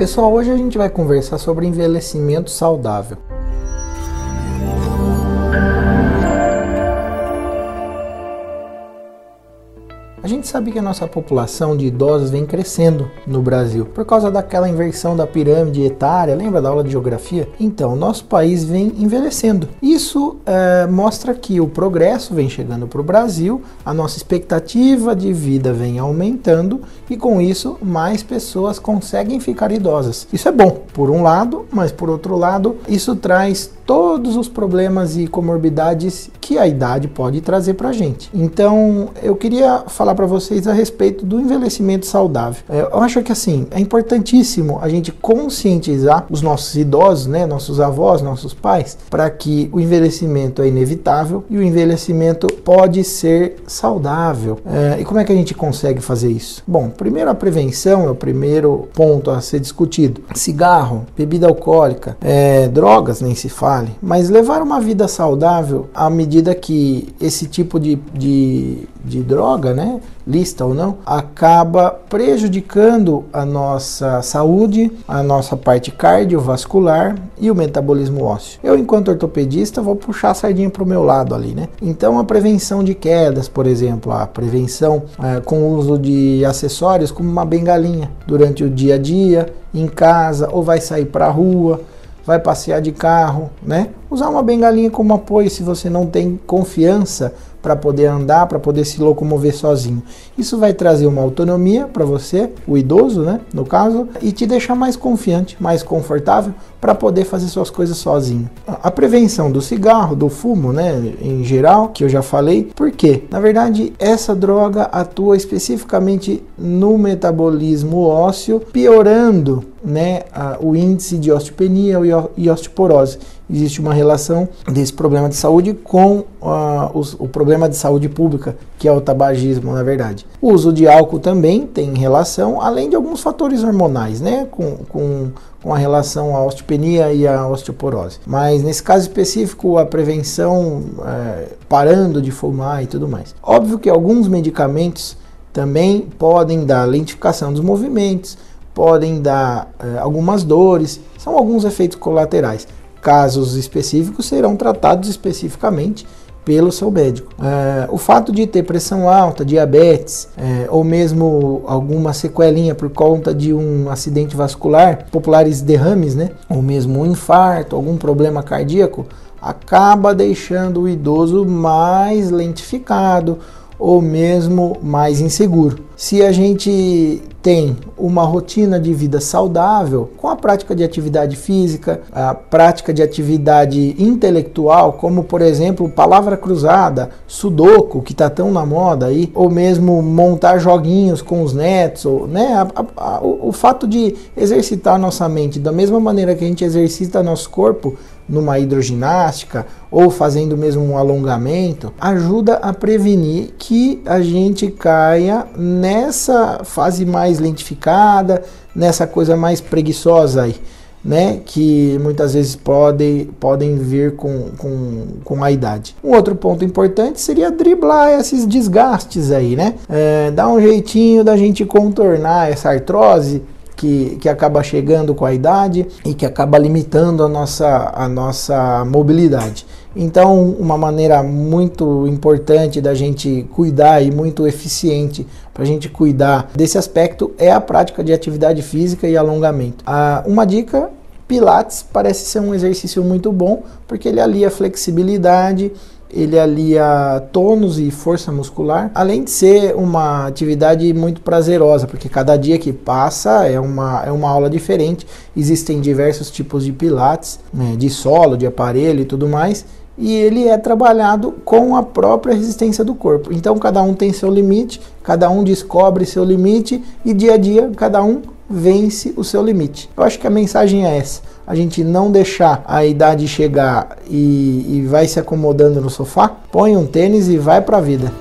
Pessoal, hoje a gente vai conversar sobre envelhecimento saudável. A gente sabe que a nossa população de idosos vem crescendo no Brasil por causa daquela inversão da pirâmide etária. Lembra da aula de geografia? Então, nosso país vem envelhecendo. Isso é, mostra que o progresso vem chegando para o Brasil, a nossa expectativa de vida vem aumentando e com isso mais pessoas conseguem ficar idosas. Isso é bom, por um lado, mas por outro lado, isso traz todos os problemas e comorbidades que a idade pode trazer para a gente. Então, eu queria falar para vocês a respeito do envelhecimento saudável. É, eu acho que assim é importantíssimo a gente conscientizar os nossos idosos, né, nossos avós, nossos pais, para que o envelhecimento é inevitável e o envelhecimento pode ser saudável. É, e como é que a gente consegue fazer isso? Bom, primeiro a prevenção é o primeiro ponto a ser discutido. Cigarro, bebida alcoólica, é, drogas nem se fala vale, mas levar uma vida saudável à medida que esse tipo de, de, de droga, né, lista ou não, acaba prejudicando a nossa saúde, a nossa parte cardiovascular e o metabolismo ósseo. Eu, enquanto ortopedista, vou puxar a sardinha para o meu lado ali, né? Então, a prevenção de quedas, por exemplo, a prevenção é, com o uso de acessórios como uma bengalinha durante o dia a dia, em casa, ou vai sair para a rua vai passear de carro, né? Usar uma bengalinha como apoio se você não tem confiança para poder andar, para poder se locomover sozinho. Isso vai trazer uma autonomia para você, o idoso, né, no caso, e te deixar mais confiante, mais confortável para poder fazer suas coisas sozinho. A prevenção do cigarro, do fumo, né, em geral, que eu já falei, por quê? Na verdade, essa droga atua especificamente no metabolismo ósseo, piorando né, a, o índice de osteopenia e osteoporose existe uma relação desse problema de saúde com uh, os, o problema de saúde pública, que é o tabagismo, na verdade. O uso de álcool também tem relação, além de alguns fatores hormonais, né, com, com, com a relação à osteopenia e à osteoporose. Mas nesse caso específico, a prevenção é, parando de fumar e tudo mais. Óbvio que alguns medicamentos também podem dar lentificação dos movimentos, podem dar é, algumas dores, são alguns efeitos colaterais. Casos específicos serão tratados especificamente pelo seu médico. É, o fato de ter pressão alta, diabetes é, ou mesmo alguma sequelinha por conta de um acidente vascular, populares derrames, né, ou mesmo um infarto, algum problema cardíaco, acaba deixando o idoso mais lentificado ou mesmo mais inseguro. Se a gente tem uma rotina de vida saudável, com a prática de atividade física, a prática de atividade intelectual, como por exemplo palavra cruzada, sudoku, que está tão na moda aí, ou mesmo montar joguinhos com os netos, ou, né, a, a, a, o, o fato de exercitar nossa mente da mesma maneira que a gente exercita nosso corpo, numa hidroginástica ou fazendo mesmo um alongamento, ajuda a prevenir que a gente caia nessa fase mais lentificada, nessa coisa mais preguiçosa aí. Né, que muitas vezes podem, podem vir com, com, com a idade. Um outro ponto importante seria driblar esses desgastes aí, né? É, dar um jeitinho da gente contornar essa artrose que, que acaba chegando com a idade e que acaba limitando a nossa, a nossa mobilidade. Então, uma maneira muito importante da gente cuidar e muito eficiente para a gente cuidar desse aspecto é a prática de atividade física e alongamento. Ah, uma dica Pilates parece ser um exercício muito bom porque ele alia flexibilidade, ele alia tônus e força muscular, além de ser uma atividade muito prazerosa, porque cada dia que passa é uma, é uma aula diferente. Existem diversos tipos de pilates, né, de solo, de aparelho e tudo mais, e ele é trabalhado com a própria resistência do corpo. Então cada um tem seu limite, cada um descobre seu limite e dia a dia cada um vence o seu limite. Eu acho que a mensagem é essa a gente não deixar a idade chegar e, e vai se acomodando no sofá, põe um tênis e vai para a vida.